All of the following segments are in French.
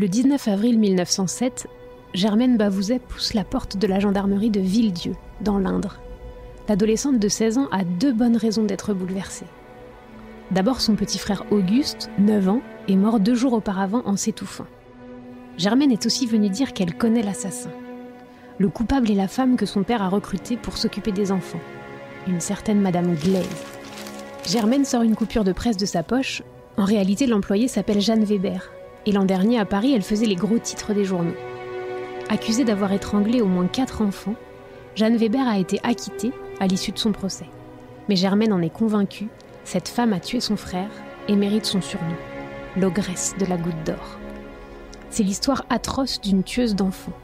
Le 19 avril 1907, Germaine Bavouzet pousse la porte de la gendarmerie de Villedieu, dans l'Indre. L'adolescente de 16 ans a deux bonnes raisons d'être bouleversée. D'abord, son petit frère Auguste, 9 ans, est mort deux jours auparavant en s'étouffant. Germaine est aussi venue dire qu'elle connaît l'assassin. Le coupable est la femme que son père a recrutée pour s'occuper des enfants, une certaine Madame Glaise. Germaine sort une coupure de presse de sa poche. En réalité, l'employée s'appelle Jeanne Weber, et l'an dernier à Paris, elle faisait les gros titres des journaux. Accusée d'avoir étranglé au moins quatre enfants, Jeanne Weber a été acquittée à l'issue de son procès. Mais Germaine en est convaincue, cette femme a tué son frère et mérite son surnom, l'ogresse de la goutte d'or. C'est l'histoire atroce d'une tueuse d'enfants,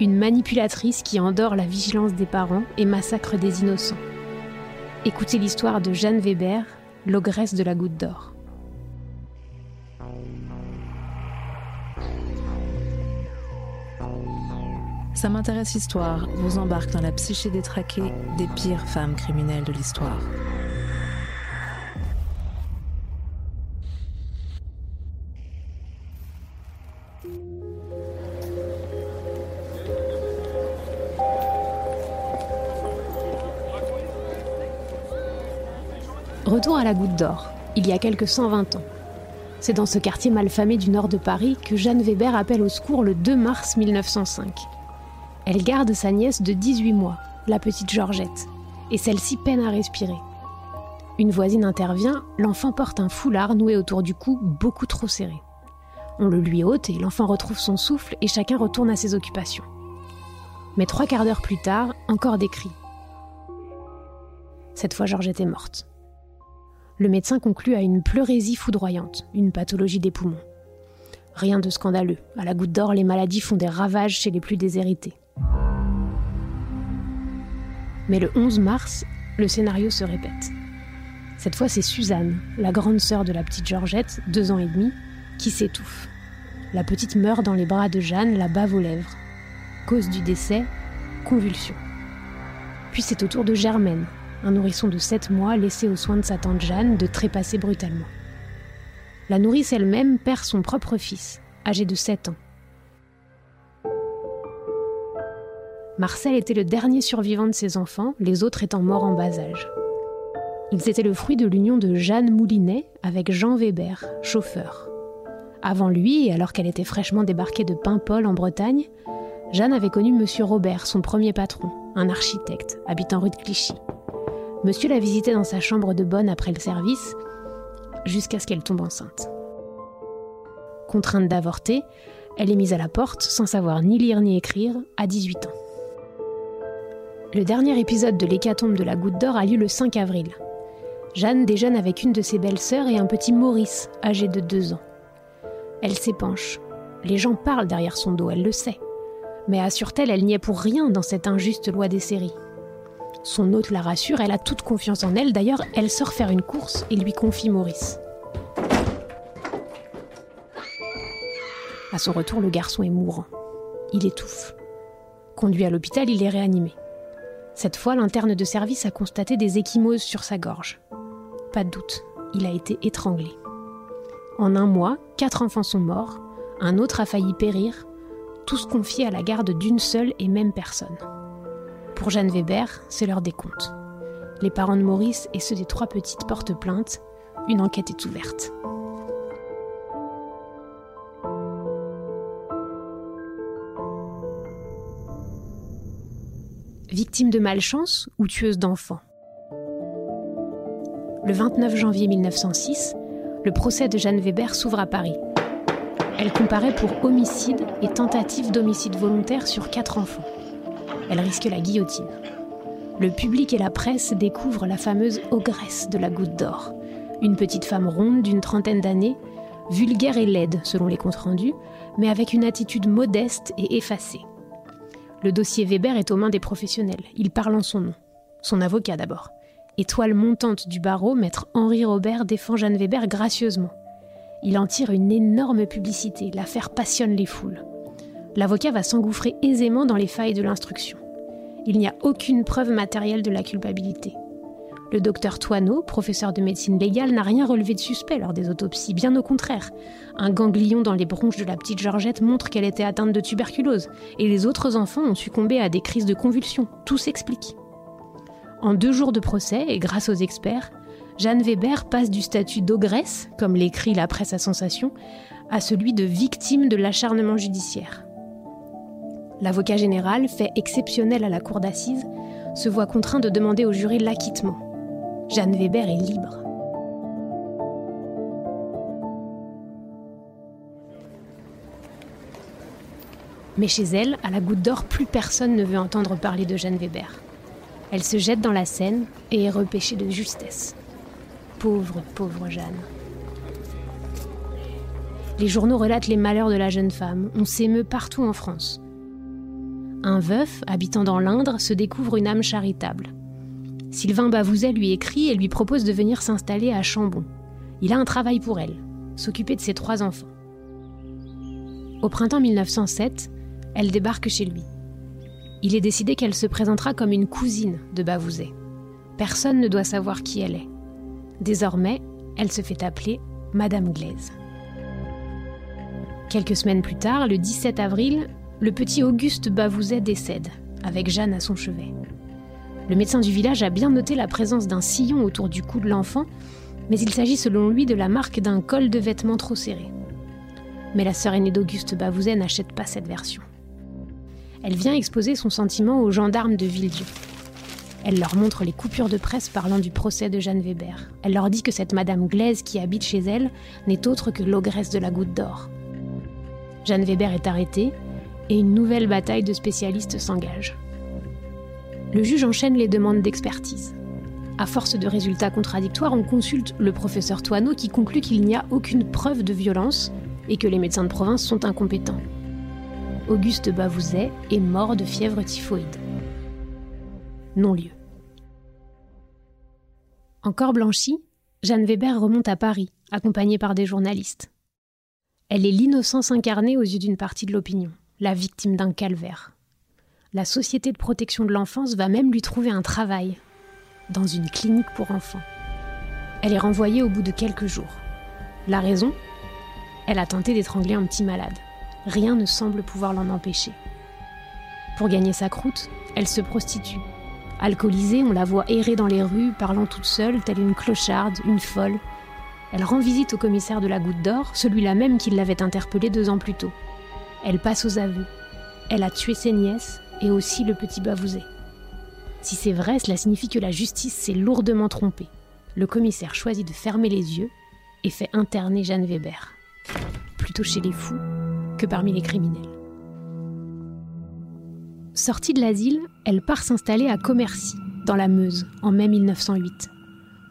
une manipulatrice qui endort la vigilance des parents et massacre des innocents. Écoutez l'histoire de Jeanne Weber, l'ogresse de la goutte d'or. Ça m'intéresse Histoire vous embarque dans la psyché détraquée des pires femmes criminelles de l'histoire. Retour à la Goutte d'Or, il y a quelques 120 ans. C'est dans ce quartier malfamé du nord de Paris que Jeanne Weber appelle au secours le 2 mars 1905. Elle garde sa nièce de 18 mois, la petite Georgette, et celle-ci peine à respirer. Une voisine intervient, l'enfant porte un foulard noué autour du cou beaucoup trop serré. On le lui ôte et l'enfant retrouve son souffle et chacun retourne à ses occupations. Mais trois quarts d'heure plus tard, encore des cris. Cette fois, Georgette est morte le médecin conclut à une pleurésie foudroyante, une pathologie des poumons. Rien de scandaleux. À la goutte d'or, les maladies font des ravages chez les plus déshérités. Mais le 11 mars, le scénario se répète. Cette fois, c'est Suzanne, la grande sœur de la petite Georgette, deux ans et demi, qui s'étouffe. La petite meurt dans les bras de Jeanne, la bave aux lèvres. Cause du décès, convulsion. Puis c'est au tour de Germaine, un nourrisson de 7 mois laissé aux soins de sa tante Jeanne de trépasser brutalement. La nourrice elle-même perd son propre fils, âgé de 7 ans. Marcel était le dernier survivant de ses enfants, les autres étant morts en bas âge. Ils étaient le fruit de l'union de Jeanne Moulinet avec Jean Weber, chauffeur. Avant lui, alors qu'elle était fraîchement débarquée de Paimpol en Bretagne, Jeanne avait connu Monsieur Robert, son premier patron, un architecte, habitant rue de Clichy. Monsieur la visitait dans sa chambre de bonne après le service, jusqu'à ce qu'elle tombe enceinte. Contrainte d'avorter, elle est mise à la porte sans savoir ni lire ni écrire à 18 ans. Le dernier épisode de l'hécatombe de la Goutte d'Or a lieu le 5 avril. Jeanne déjeune avec une de ses belles-sœurs et un petit Maurice, âgé de 2 ans. Elle s'épanche. Les gens parlent derrière son dos, elle le sait. Mais assure-t-elle, elle, elle n'y est pour rien dans cette injuste loi des séries. Son hôte la rassure, elle a toute confiance en elle. D'ailleurs, elle sort faire une course et lui confie Maurice. À son retour, le garçon est mourant. Il étouffe. Conduit à l'hôpital, il est réanimé. Cette fois, l'interne de service a constaté des échymoses sur sa gorge. Pas de doute, il a été étranglé. En un mois, quatre enfants sont morts, un autre a failli périr, tous confiés à la garde d'une seule et même personne. Pour Jeanne Weber, c'est l'heure des comptes. Les parents de Maurice et ceux des trois petites portent plainte. Une enquête est ouverte. Victime de malchance ou tueuse d'enfants Le 29 janvier 1906, le procès de Jeanne Weber s'ouvre à Paris. Elle comparaît pour homicide et tentative d'homicide volontaire sur quatre enfants elle risque la guillotine. Le public et la presse découvrent la fameuse ogresse de la goutte d'or, une petite femme ronde d'une trentaine d'années, vulgaire et laide selon les comptes rendus, mais avec une attitude modeste et effacée. Le dossier Weber est aux mains des professionnels. Il parle en son nom. Son avocat d'abord. Étoile montante du barreau, maître Henri Robert défend Jeanne Weber gracieusement. Il en tire une énorme publicité. L'affaire passionne les foules. L'avocat va s'engouffrer aisément dans les failles de l'instruction il n'y a aucune preuve matérielle de la culpabilité. Le docteur Toineau, professeur de médecine légale, n'a rien relevé de suspect lors des autopsies, bien au contraire. Un ganglion dans les bronches de la petite Georgette montre qu'elle était atteinte de tuberculose, et les autres enfants ont succombé à des crises de convulsions. Tout s'explique. En deux jours de procès, et grâce aux experts, Jeanne Weber passe du statut d'ogresse, comme l'écrit la presse à sensation, à celui de victime de l'acharnement judiciaire. L'avocat général, fait exceptionnel à la cour d'assises, se voit contraint de demander au jury l'acquittement. Jeanne Weber est libre. Mais chez elle, à la goutte d'or, plus personne ne veut entendre parler de Jeanne Weber. Elle se jette dans la Seine et est repêchée de justesse. Pauvre, pauvre Jeanne. Les journaux relatent les malheurs de la jeune femme. On s'émeut partout en France. Un veuf, habitant dans l'Indre, se découvre une âme charitable. Sylvain Bavouzet lui écrit et lui propose de venir s'installer à Chambon. Il a un travail pour elle, s'occuper de ses trois enfants. Au printemps 1907, elle débarque chez lui. Il est décidé qu'elle se présentera comme une cousine de Bavouzet. Personne ne doit savoir qui elle est. Désormais, elle se fait appeler Madame Glaise. Quelques semaines plus tard, le 17 avril, le petit Auguste Bavouzet décède, avec Jeanne à son chevet. Le médecin du village a bien noté la présence d'un sillon autour du cou de l'enfant, mais il s'agit selon lui de la marque d'un col de vêtements trop serré. Mais la sœur aînée d'Auguste Bavouzet n'achète pas cette version elle vient exposer son sentiment aux gendarmes de Villedieu. Elle leur montre les coupures de presse parlant du procès de Jeanne Weber. Elle leur dit que cette Madame Glaise qui habite chez elle n'est autre que l'ogresse de la goutte d'or. Jeanne Weber est arrêtée et une nouvelle bataille de spécialistes s'engage. Le juge enchaîne les demandes d'expertise. À force de résultats contradictoires, on consulte le professeur Toineau qui conclut qu'il n'y a aucune preuve de violence et que les médecins de province sont incompétents. Auguste Bavouzet est mort de fièvre typhoïde. Non-lieu. Encore blanchie, Jeanne Weber remonte à Paris, accompagnée par des journalistes. Elle est l'innocence incarnée aux yeux d'une partie de l'opinion, la victime d'un calvaire. La Société de protection de l'enfance va même lui trouver un travail, dans une clinique pour enfants. Elle est renvoyée au bout de quelques jours. La raison? Elle a tenté d'étrangler un petit malade rien ne semble pouvoir l'en empêcher. Pour gagner sa croûte, elle se prostitue. Alcoolisée, on la voit errer dans les rues, parlant toute seule, telle une clocharde, une folle. Elle rend visite au commissaire de la Goutte d'Or, celui-là même qui l'avait interpellée deux ans plus tôt. Elle passe aux aveux. Elle a tué ses nièces et aussi le petit Bavouzet. Si c'est vrai, cela signifie que la justice s'est lourdement trompée. Le commissaire choisit de fermer les yeux et fait interner Jeanne Weber. Plutôt chez les fous parmi les criminels. Sortie de l'asile, elle part s'installer à Commercy, dans la Meuse, en mai 1908.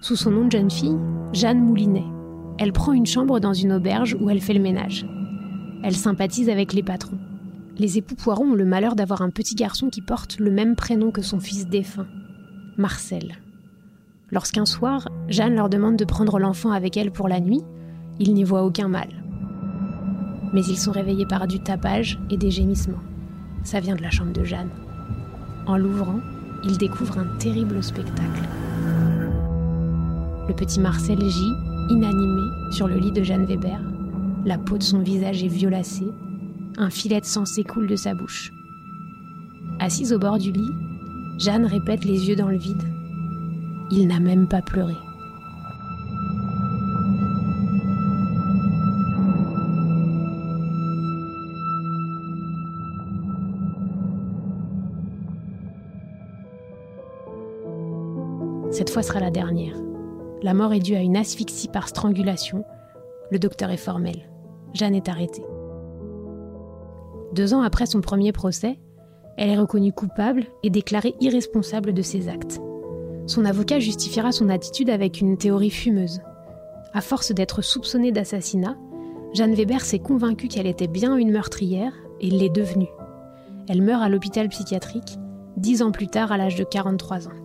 Sous son nom de jeune fille, Jeanne Moulinet. Elle prend une chambre dans une auberge où elle fait le ménage. Elle sympathise avec les patrons. Les époux Poiron ont le malheur d'avoir un petit garçon qui porte le même prénom que son fils défunt, Marcel. Lorsqu'un soir, Jeanne leur demande de prendre l'enfant avec elle pour la nuit, ils n'y voient aucun mal mais ils sont réveillés par du tapage et des gémissements. Ça vient de la chambre de Jeanne. En l'ouvrant, ils découvrent un terrible spectacle. Le petit Marcel gît, inanimé, sur le lit de Jeanne Weber. La peau de son visage est violacée. Un filet de sang s'écoule de sa bouche. Assise au bord du lit, Jeanne répète les yeux dans le vide. Il n'a même pas pleuré. Cette fois sera la dernière. La mort est due à une asphyxie par strangulation. Le docteur est formel. Jeanne est arrêtée. Deux ans après son premier procès, elle est reconnue coupable et déclarée irresponsable de ses actes. Son avocat justifiera son attitude avec une théorie fumeuse. À force d'être soupçonnée d'assassinat, Jeanne Weber s'est convaincue qu'elle était bien une meurtrière et l'est devenue. Elle meurt à l'hôpital psychiatrique, dix ans plus tard à l'âge de 43 ans.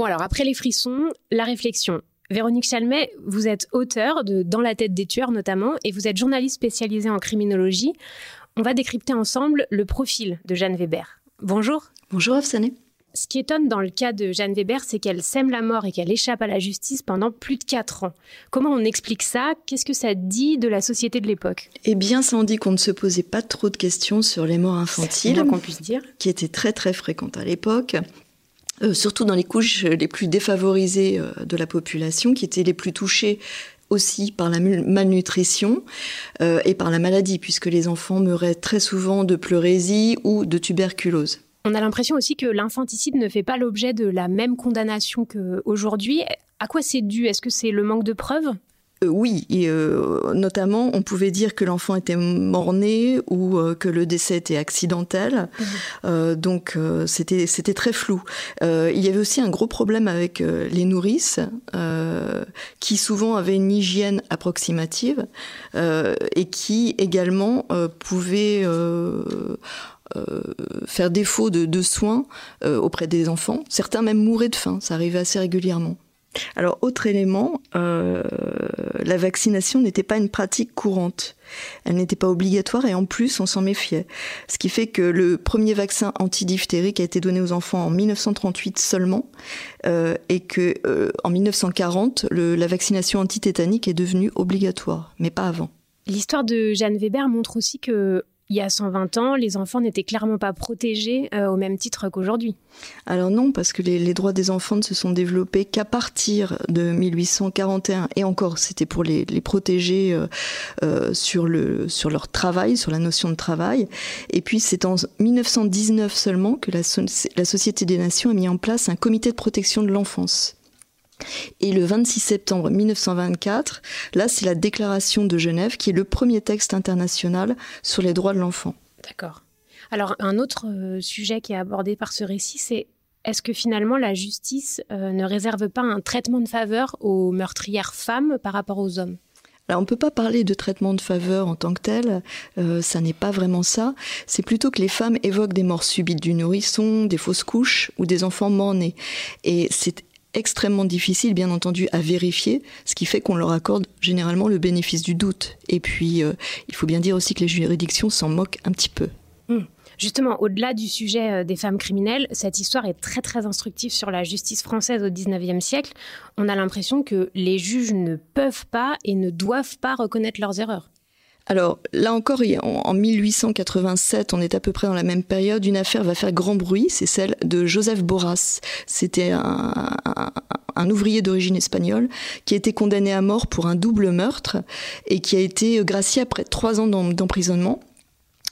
Bon alors après les frissons, la réflexion. Véronique Chalmet, vous êtes auteur de Dans la tête des tueurs notamment, et vous êtes journaliste spécialisée en criminologie. On va décrypter ensemble le profil de Jeanne Weber. Bonjour. Bonjour Afsané. Ce qui étonne dans le cas de Jeanne Weber, c'est qu'elle sème la mort et qu'elle échappe à la justice pendant plus de quatre ans. Comment on explique ça? Qu'est-ce que ça dit de la société de l'époque? Eh bien, ça en dit qu'on ne se posait pas trop de questions sur les morts infantiles, qu'on puisse dire, qui étaient très très fréquentes à l'époque. Euh, surtout dans les couches les plus défavorisées euh, de la population, qui étaient les plus touchées aussi par la malnutrition euh, et par la maladie, puisque les enfants meuraient très souvent de pleurésie ou de tuberculose. On a l'impression aussi que l'infanticide ne fait pas l'objet de la même condamnation qu'aujourd'hui. À quoi c'est dû? Est-ce que c'est le manque de preuves? Euh, oui, et, euh, notamment, on pouvait dire que l'enfant était mort-né ou euh, que le décès était accidentel. Mhm. donc, c'était c'était très flou. il y avait aussi un gros problème avec les nourrices, qui souvent avaient une hygiène approximative et qui également pouvaient faire défaut de, de soins auprès des enfants. Certains même mouraient de faim, ça arrivait assez régulièrement. Alors, autre élément, euh, la vaccination n'était pas une pratique courante. Elle n'était pas obligatoire et en plus, on s'en méfiait. Ce qui fait que le premier vaccin antidiphtérique a été donné aux enfants en 1938 seulement euh, et que euh, en 1940, la vaccination antitétanique est devenue obligatoire, mais pas avant. L'histoire de Jeanne Weber montre aussi que il y a 120 ans, les enfants n'étaient clairement pas protégés euh, au même titre qu'aujourd'hui. Alors non, parce que les, droits des enfants ne se sont développés qu'à partir de 1841, et encore, c'était pour les, protéger euh, euh, sur, le, sur leur travail, sur la notion de travail. Et puis c'est en 1919 seulement que la, la Société des Nations a mis en place un comité de protection de l'enfance. Et le 26 septembre 1924, là, c'est la Déclaration de Genève qui est le premier texte international sur les droits de l'enfant. D'accord. Alors, un autre euh, sujet qui est abordé par ce récit, c'est est-ce que finalement la justice euh, ne réserve pas un traitement de faveur aux meurtrières femmes par rapport aux hommes? Alors, on ne peut pas parler de traitement de faveur en tant que tel, euh, ça n'est pas vraiment ça. C'est plutôt que les femmes évoquent des morts subites du nourrisson, des fausses couches ou des enfants morts-nés. Et c'est extrêmement difficile, bien entendu, à vérifier, ce qui fait qu'on leur accorde généralement le bénéfice du doute. Et puis, euh, il faut bien dire aussi que les juridictions s'en moquent un petit peu. Hmm. Justement, au-delà du sujet euh, des femmes criminelles, cette histoire est très très instructive sur la justice française au XIXe siècle. On a l'impression que les juges ne peuvent pas et ne doivent pas reconnaître leurs erreurs. Alors là encore, en 1887, on est à peu près dans la même période, une affaire va faire grand bruit, c'est celle de Joseph Boras. C'était un, ouvrier d'origine espagnole qui a été condamné à mort pour un double meurtre et qui a été gracié après trois ans d'emprisonnement.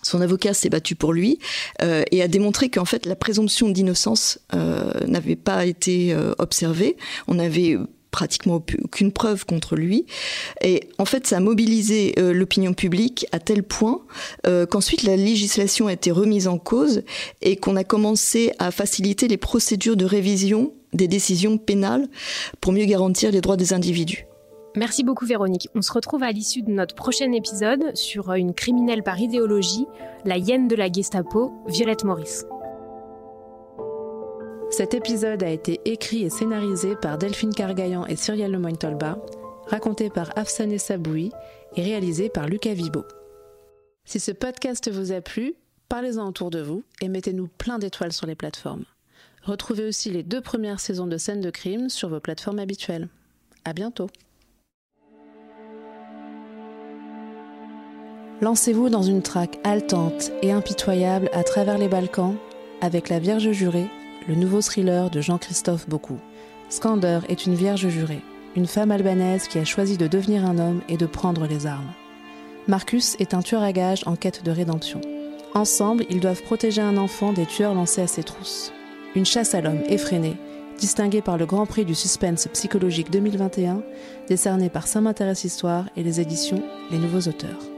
Son avocat s'est battu pour lui euh, et a démontré qu'en fait la présomption d'innocence euh, n'avait pas été euh, observée. On avait pratiquement aucune preuve contre lui. Et en fait, ça a mobilisé euh, l'opinion publique à tel point euh, qu'ensuite la législation a été remise en cause et qu'on a commencé à faciliter les procédures de révision des décisions pénales pour mieux garantir les droits des individus. Merci beaucoup Véronique. On se retrouve à l'issue de notre prochain épisode sur une criminelle par idéologie, la hyène de la Gestapo, Violette Maurice. Cet épisode a été écrit et scénarisé par Delphine Cargaillan et Cyrielle Lemoyne-Tolba, raconté par Afsané Saboui et réalisé par Lucas Vibo. Si ce podcast vous a plu, parlez-en autour de vous et mettez-nous plein d'étoiles sur les plateformes. Retrouvez aussi les deux premières saisons de scènes de crime sur vos plateformes habituelles. À bientôt. Lancez-vous dans une traque haletante et impitoyable à travers les Balkans avec la Vierge jurée le nouveau thriller de Jean-Christophe Beaucoup. Skander est une vierge jurée, une femme albanaise qui a choisi de devenir un homme et de prendre les armes. Marcus est un tueur à gages en quête de rédemption. Ensemble, ils doivent protéger un enfant des tueurs lancés à ses trousses. Une chasse à l'homme effrénée, distinguée par le Grand Prix du suspense psychologique 2021, décerné par Saint m'intéresse Histoire et les éditions Les Nouveaux Auteurs.